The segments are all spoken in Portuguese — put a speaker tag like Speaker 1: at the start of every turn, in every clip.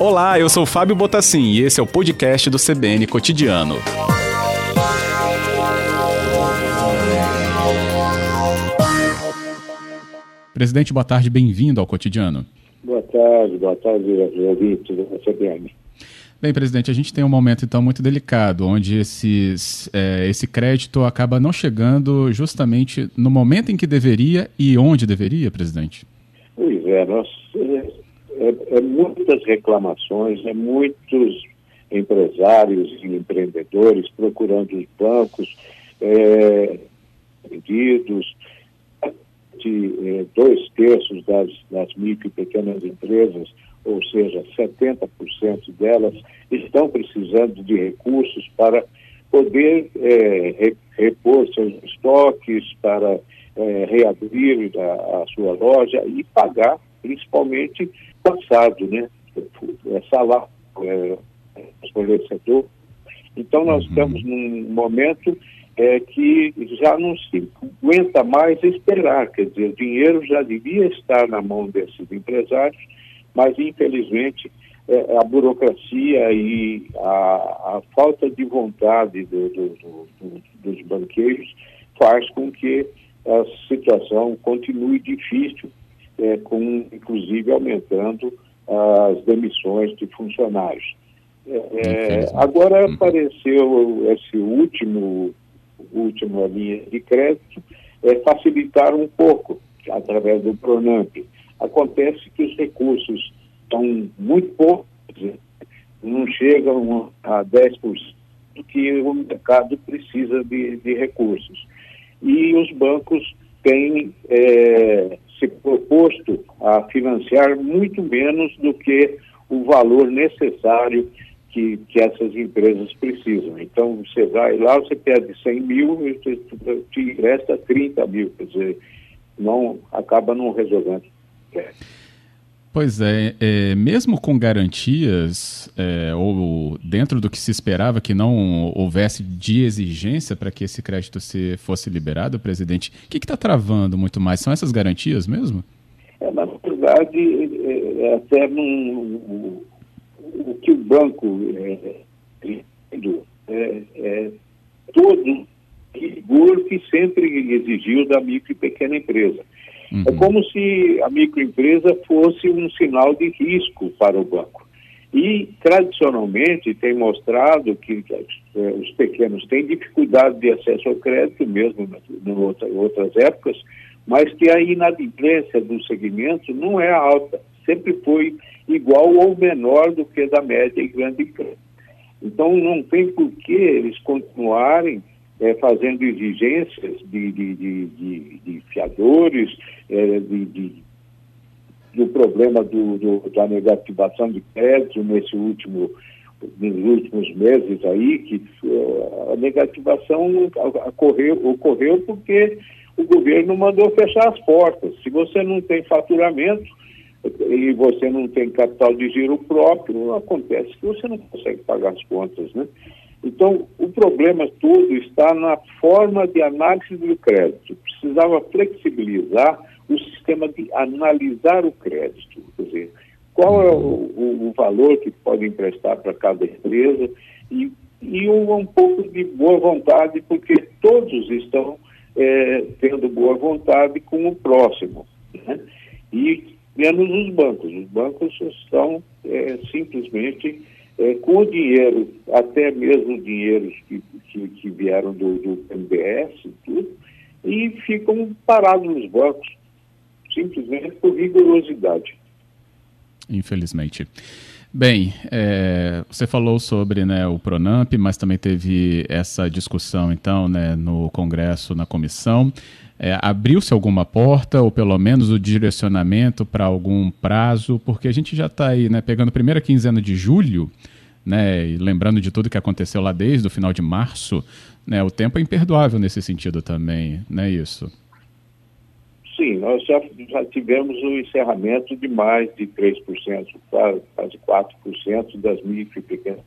Speaker 1: Olá, eu sou Fábio Botassin e esse é o podcast do CBN Cotidiano. Presidente, boa tarde, bem-vindo ao Cotidiano.
Speaker 2: Boa tarde, boa tarde, ouvintes da CBN.
Speaker 1: Bem, presidente, a gente tem um momento então muito delicado, onde esses, é, esse crédito acaba não chegando justamente no momento em que deveria e onde deveria, presidente.
Speaker 2: Pois é, nós, é, é, é muitas reclamações, é muitos empresários e empreendedores procurando os bancos, é, pedidos, de é, dois terços das, das micro e pequenas empresas ou seja, 70% delas estão precisando de recursos para poder é, repor seus estoques, para é, reabrir a, a, sua loja e pagar, principalmente, passado, né? É, salário, é, fornecedor. Então, nós uhum. estamos num momento é, que já não se aguenta mais esperar, quer dizer, o dinheiro já devia estar na mão desses empresários mas infelizmente é, a burocracia e a, a, falta de vontade do, do, do, dos banqueiros faz com que a situação continue difícil, é, com inclusive aumentando as demissões de funcionários. É, é agora uhum. apareceu esse último última linha de crédito, é, facilitar um pouco através do Pronamp. Acontece que os recursos estão muito poucos, não chegam a 10% do que o mercado precisa de, de recursos. E os bancos têm é, se proposto a financiar muito menos do que o valor necessário que, que essas empresas precisam. Então, você vai lá, você pede 100 mil e te, te resta 30 mil, quer dizer, não, acaba não resolvendo.
Speaker 1: Pois é, é, mesmo com garantias, é, ou dentro do que se esperava que não houvesse de exigência para que esse crédito se fosse liberado, presidente, o que está travando muito mais? São essas garantias mesmo?
Speaker 2: É, na verdade, é, é até o que o banco é, é, é todo rigor que sempre exigiu da micro e pequena empresa. Uhum. É como se a microempresa fosse um sinal de risco para o banco. E, tradicionalmente, tem mostrado que eh, os pequenos têm dificuldade de acesso ao crédito, mesmo em outras épocas, mas que a inadimplência do segmento não é alta, sempre foi igual ou menor do que da média e grande empresa. Então, não tem por que eles continuarem é, fazendo exigências de, de, de, de fiadores, é, de, do problema do, do, da negativação de crédito nesse último nos últimos meses aí, que é, a negativação ocorreu, ocorreu porque o governo mandou fechar as portas. Se você não tem faturamento e você não tem capital de giro próprio, acontece que você não consegue pagar as contas, né? Então, o problema todo está na forma de análise do crédito. Precisava flexibilizar o sistema de analisar o crédito. Quer dizer, qual é o, o, valor que pode emprestar para cada empresa e, e um, um, pouco de boa vontade, porque todos estão é, tendo boa vontade com o próximo. Né? E menos os bancos. Os bancos estão é, simplesmente é, com dinheiro, até mesmo dinheiros que, que, que vieram do, do MBS e tudo, e ficam parados nos bancos, simplesmente por rigorosidade.
Speaker 1: Infelizmente. Bem, é, você falou sobre né, o Pronamp, mas também teve essa discussão, então, né, no Congresso, na comissão. É, Abriu-se alguma porta, ou pelo menos o direcionamento para algum prazo? Porque a gente já está aí, né, pegando a primeira quinzena de julho, né, e lembrando de tudo que aconteceu lá desde o final de março, né, o tempo é imperdoável nesse sentido também, não é isso?
Speaker 2: Sim, nós já, já tivemos o encerramento de mais de 3%, quase 4% das micro e pequenas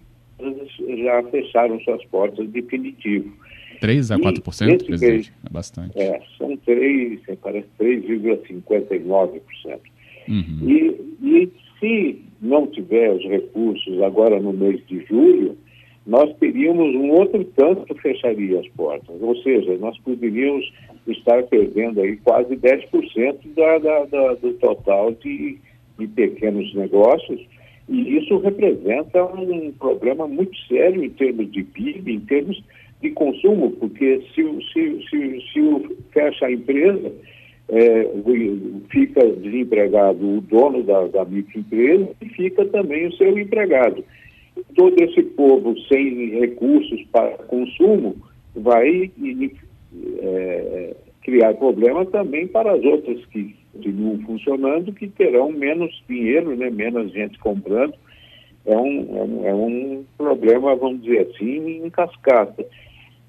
Speaker 2: já fecharam suas portas definitivo.
Speaker 1: 3 a 4%, presidente? é bastante.
Speaker 2: É, são 3, parece 3,59%. Uhum. E, e se não tiver os recursos agora no mês de julho, nós teríamos um outro tanto que fecharia as portas. Ou seja, nós poderíamos estar perdendo aí quase 10% da, da, da, do total de, de pequenos negócios, e isso representa um problema muito sério em termos de PIB, em termos de consumo, porque se, se, se, se fecha a empresa, é, fica desempregado o dono da, da microempresa e fica também o seu empregado. Todo esse povo sem recursos para consumo vai é, criar problemas também para as outras que continuam funcionando, que terão menos dinheiro, né, menos gente comprando. É um, é um, é um problema, vamos dizer assim, em cascata.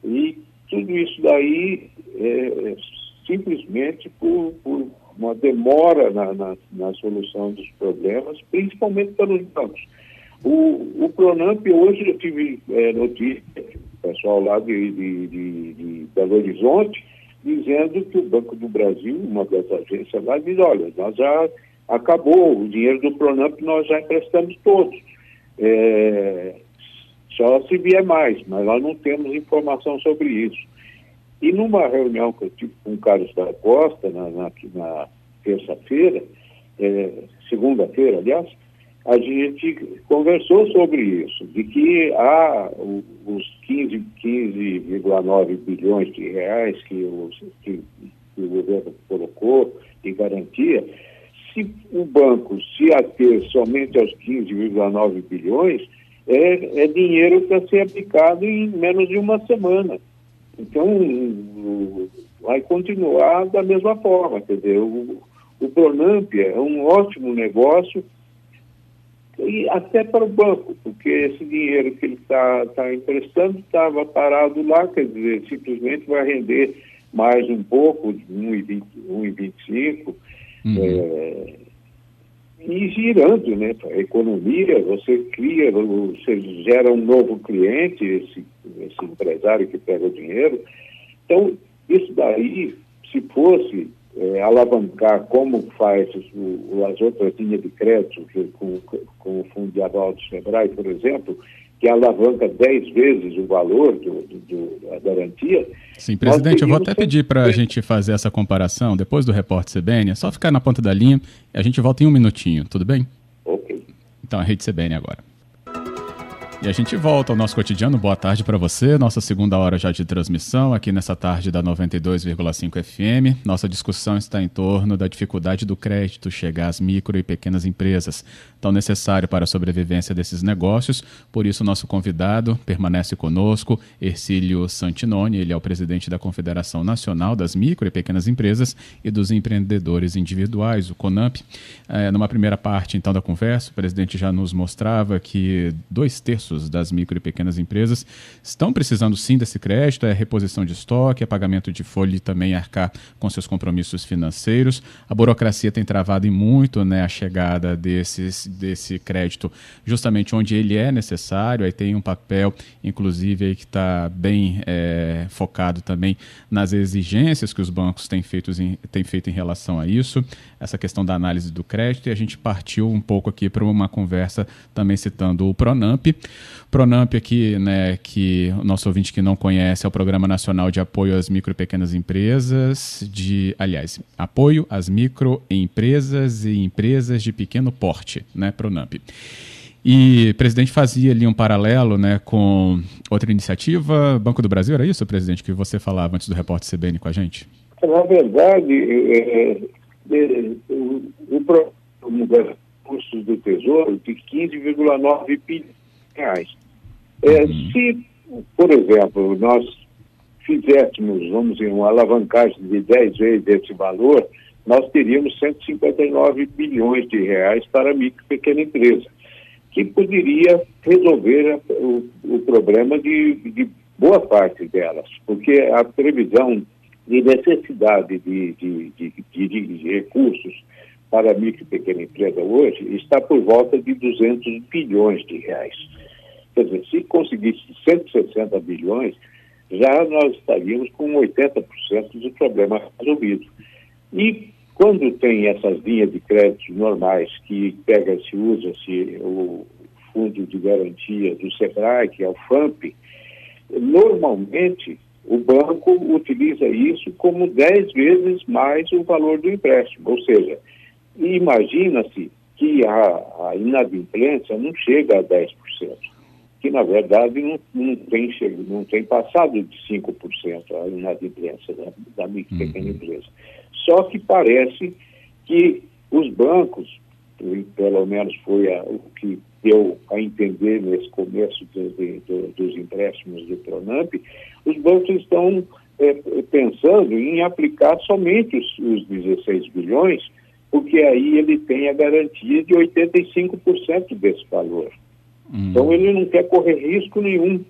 Speaker 2: E tudo isso daí é simplesmente por, por uma demora na, na, na, solução dos problemas, principalmente pelos bancos. O, o Pronamp, hoje eu tive é, notícia, pessoal lá de, de, de, de Belo Horizonte, dizendo que o Banco do Brasil, uma das agências lá, diz, olha, nós já acabou, o dinheiro do Pronamp nós já emprestamos todos. É, só se vier mais, mas nós não temos informação sobre isso. E numa reunião que eu tive com o Carlos da Costa, na, na, na terça-feira, é, segunda-feira, aliás, a gente conversou sobre isso, de que há os 15,9 15, bilhões de reais que o, que, que o governo colocou de garantia, se o banco se ater somente aos 15,9 bilhões, é, é dinheiro para ser aplicado em menos de uma semana. Então, vai continuar da mesma forma. Quer dizer, o, o Pronamp é um ótimo negócio e até para o banco, porque esse dinheiro que ele está tá emprestando estava parado lá, quer dizer, simplesmente vai render mais um pouco, 1,25. Uhum. É, e girando, né? A economia, você cria, você gera um novo cliente, esse, esse empresário que pega o dinheiro. Então, isso daí, se fosse é, alavancar como faz o, as outras linhas de crédito, com, com o Fundo de Aval do Sebrae, por exemplo, que alavanca 10 vezes o valor do, do, do, da garantia.
Speaker 1: Sim, presidente, eu vou até pedir para a gente fazer essa comparação depois do repórter CBN, é só ficar na ponta da linha e a gente volta em um minutinho, tudo bem?
Speaker 2: Ok.
Speaker 1: Então a rede CBN agora. E a gente volta ao nosso cotidiano. Boa tarde para você. Nossa segunda hora já de transmissão aqui nessa tarde da 92,5 FM. Nossa discussão está em torno da dificuldade do crédito chegar às micro e pequenas empresas, tão necessário para a sobrevivência desses negócios. Por isso, nosso convidado permanece conosco, Ercílio Santinoni. Ele é o presidente da Confederação Nacional das Micro e Pequenas Empresas e dos Empreendedores Individuais, o CONAMP. É, numa primeira parte, então, da conversa, o presidente já nos mostrava que dois terços das micro e pequenas empresas estão precisando sim desse crédito, é reposição de estoque, é pagamento de folha e também arcar com seus compromissos financeiros. A burocracia tem travado muito né, a chegada desses, desse crédito justamente onde ele é necessário, aí tem um papel, inclusive, aí que está bem é, focado também nas exigências que os bancos têm feito, em, têm feito em relação a isso, essa questão da análise do crédito, e a gente partiu um pouco aqui para uma conversa também citando o Pronamp. Pronamp aqui, né, que o nosso ouvinte que não conhece, é o Programa Nacional de Apoio às Micro e Pequenas Empresas, de, aliás, apoio às microempresas e empresas de pequeno porte, né, Pronamp. E o presidente fazia ali um paralelo né, com outra iniciativa, Banco do Brasil, era isso, presidente, que você falava antes do repórter CBN com a gente?
Speaker 2: Na verdade, é, é, é o, o programa custos do Tesouro de 15,9 bilhões reais. É, uhum. Se, por exemplo, nós fizéssemos, vamos dizer, uma alavancagem de 10 vezes esse valor, nós teríamos 159 bilhões de reais para a micro e pequena empresa, que poderia resolver o, o problema de, de, boa parte delas, porque a previsão de necessidade de, de, de, de recursos para a micro e pequena empresa hoje está por volta de 200 bilhões de reais. Quer dizer, se conseguisse 160 bilhões, já nós estaríamos com 80% do problema resolvido. E quando tem essas linhas de crédito normais que pega-se, usa-se o fundo de garantia do SEBRAE, que é o FAMP, normalmente o banco utiliza isso como 10 vezes mais o valor do empréstimo. Ou seja, imagina-se que a, a inadimplência não chega a 10%, que na verdade não, não, tem, não tem passado de 5% a inadimplência da, da micro pequena uhum. empresa. Só que parece que os bancos, pelo menos foi a, o que deu a entender nesse começo dos empréstimos do Pronamp, os bancos estão é, pensando em aplicar somente os, os 16 bilhões, porque aí ele tem a garantia de 85% desse valor. Hum. Então ele não quer correr risco nenhum.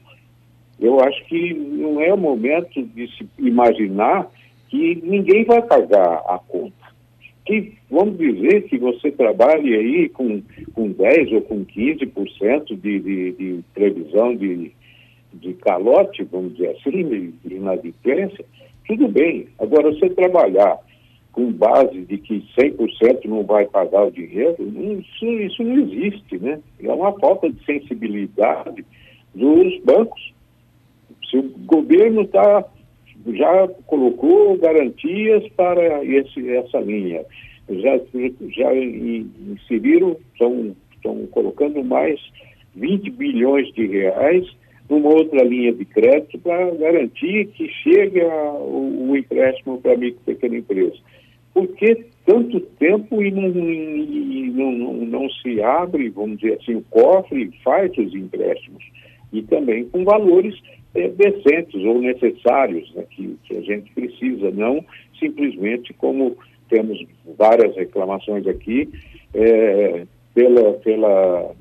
Speaker 2: Eu acho que não é o momento de se imaginar que ninguém vai pagar a conta. Que, vamos dizer que você trabalhe aí com, com 10% ou com 15% de, de, de previsão de, de calote, vamos dizer assim, de, inadimplência, tudo bem. Agora, você trabalhar com base de que 100% não vai pagar o dinheiro, isso, isso não existe, né? É uma falta de sensibilidade dos bancos. Se o governo está já colocou garantias para esse, essa linha. Já, já inseriram, estão, estão colocando mais 20 bilhões de reais numa outra linha de crédito para garantir que chegue a, o, o, empréstimo para a micro e pequena empresa. Por que tanto tempo e não, e não, não, não se abre, vamos dizer assim, o cofre e faz os empréstimos? E também com valores é, decentes ou necessários né, que, que a gente precisa, não simplesmente como temos várias reclamações aqui, é, pela, pela,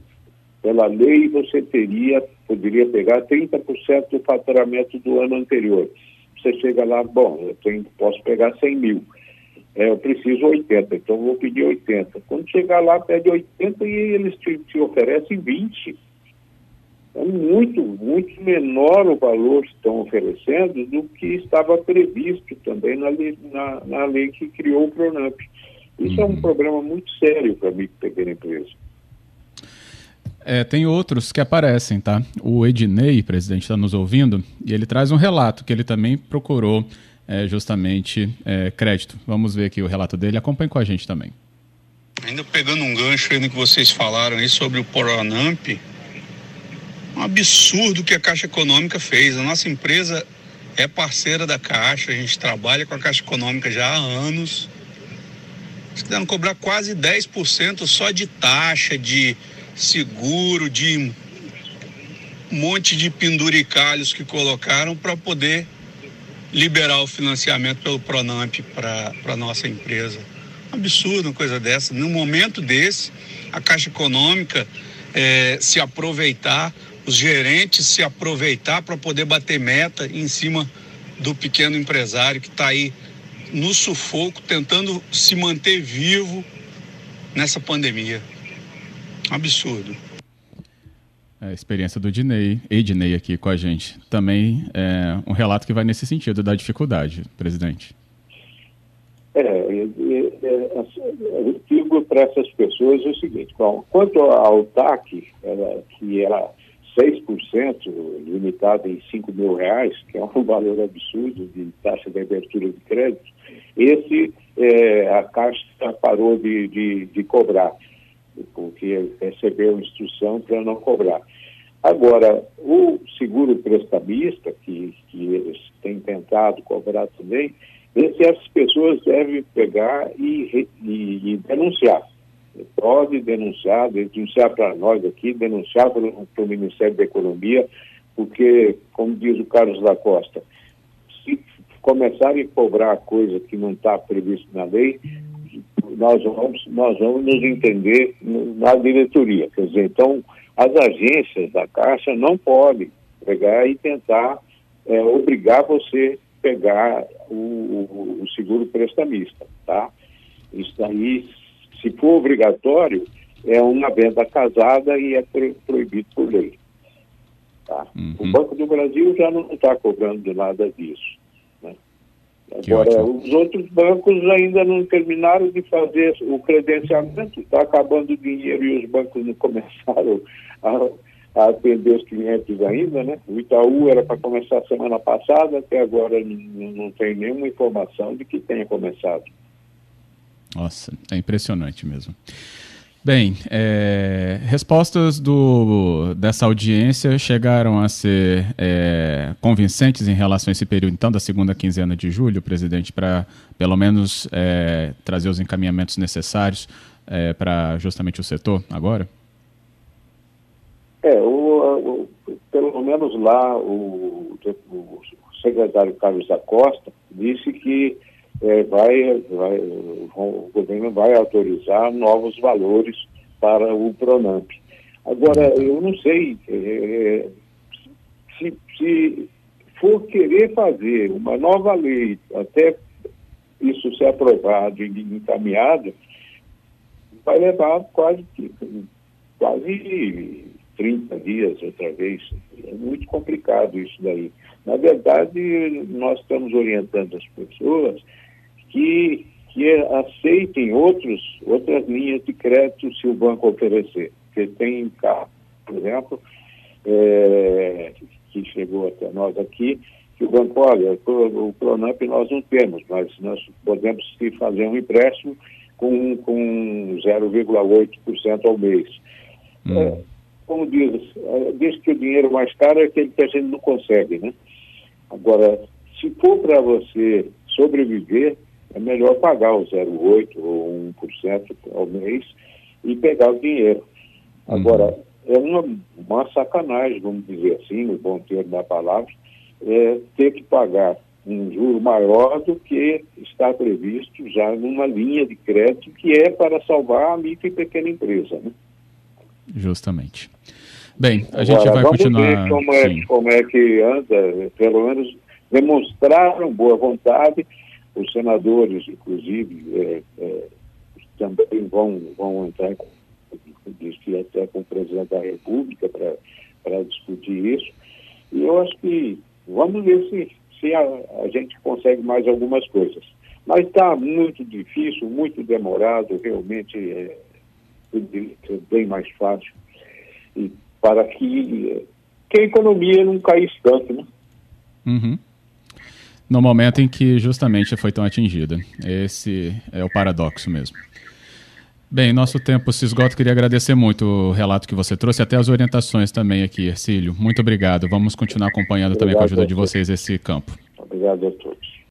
Speaker 2: pela lei você teria, poderia pegar 30% do faturamento do ano anterior. Você chega lá, bom, eu tenho, posso pegar 100 mil. É, eu preciso 80, então vou pedir 80. Quando chegar lá, pede 80 e eles te, te oferecem 20 é muito, muito menor o valor que estão oferecendo do que estava previsto também na lei, na, na lei que criou o Pronamp. Isso uhum. é um uhum. problema muito sério para a micro e pequena empresa.
Speaker 1: É, tem outros que aparecem, tá? O Ednei, presidente, está nos ouvindo, e ele traz um relato que ele também procurou é, justamente é, crédito. Vamos ver aqui o relato dele. Acompanhe com a gente também.
Speaker 3: Ainda pegando um gancho aí no que vocês falaram aí sobre o Pronamp, um absurdo que a Caixa Econômica fez. A nossa empresa é parceira da Caixa, a gente trabalha com a Caixa Econômica já há anos. Eles quiseram cobrar quase 10% só de taxa, de seguro, de um monte de penduricalhos que colocaram para poder liberar o financiamento pelo Pronamp para a nossa empresa. Absurdo uma coisa dessa. Num momento desse, a Caixa Econômica é, se aproveitar os gerentes se aproveitar para poder bater meta em cima do pequeno empresário que está aí no sufoco, tentando se manter vivo nessa pandemia. Absurdo.
Speaker 1: A experiência do Dinei, Ednei aqui com a gente. Também é um relato que vai nesse sentido da dificuldade, presidente.
Speaker 2: É, é, é, eu digo para essas pessoas o seguinte, quanto ao TAC, que ela 6%, limitado em 5 mil reais, que é um valor absurdo de taxa de abertura de crédito, esse é, a Caixa parou de, de, de cobrar, porque recebeu instrução para não cobrar. Agora, o seguro prestamista, que, que eles têm tentado cobrar também, essas pessoas devem pegar e, e, e denunciar pode denunciar, denunciar para nós aqui, denunciar para o Ministério da Economia, porque, como diz o Carlos da Costa, se começarem a cobrar coisa que não está previsto na lei, nós vamos, nós vamos nos entender na diretoria. Quer dizer, então, as agências da Caixa não podem pegar e tentar é, obrigar você a pegar o, o, seguro prestamista, tá? Isso daí se for obrigatório, é uma venda casada e é proibido por lei. Tá? Uhum. O Banco do Brasil já não está cobrando nada disso. Agora, os outros bancos ainda não terminaram de fazer o credenciamento, está acabando o dinheiro e os bancos não começaram a, a atender os clientes ainda, né? O Itaú era para começar semana passada, até agora não, não tem nenhuma informação de que tenha começado.
Speaker 1: Nossa, é impressionante mesmo. Bem, é, respostas do, dessa audiência chegaram a ser é, convincentes em relação a esse período, então, da segunda quinzena de julho, presidente, para pelo menos é, trazer os encaminhamentos necessários é, para justamente o setor agora?
Speaker 2: É, o, o, pelo menos lá o, o secretário Carlos da Costa disse que é, vai, vai, o governo vai autorizar novos valores para o Pronamp. Agora, eu não sei é, se, se for querer fazer uma nova lei até isso ser aprovado e encaminhado, vai levar quase, quase 30 dias outra vez. É muito complicado isso daí. Na verdade, nós estamos orientando as pessoas que, que aceitem outros, outras linhas de crédito se o banco oferecer. Porque tem carro, por exemplo, é, que chegou até nós aqui, que o banco, olha, o Pronamp nós não temos, mas nós podemos fazer um empréstimo com, com 0,8% ao mês. Hum. É, como diz, é, diz que o dinheiro mais caro é aquele que a gente não consegue, né? Agora, se for para você sobreviver, é melhor pagar o 0,8% ou 1% ao mês e pegar o dinheiro. Uhum. Agora, é uma, uma sacanagem, vamos dizer assim, no bom termo da palavra, é ter que pagar um juro maior do que está previsto já numa linha de crédito que é para salvar a micro e pequena empresa. Né?
Speaker 1: Justamente. Bem, a Agora, gente vai vamos continuar.
Speaker 2: Ver como, é, como é que anda, pelo menos demonstraram boa vontade os senadores, inclusive, é, é, também vão, vão entrar em que até com o presidente da República para discutir isso. E eu acho que vamos ver se, se a, a gente consegue mais algumas coisas. Mas está muito difícil, muito demorado, realmente é, ser bem mais fácil. E para que, que a economia não caísse tanto, né?
Speaker 1: Uhum no momento em que justamente foi tão atingida. Esse é o paradoxo mesmo. Bem, nosso tempo se esgota. Queria agradecer muito o relato que você trouxe, até as orientações também aqui, Ercílio. Muito obrigado. Vamos continuar acompanhando obrigado também com a ajuda de vocês esse campo.
Speaker 2: Obrigado a todos.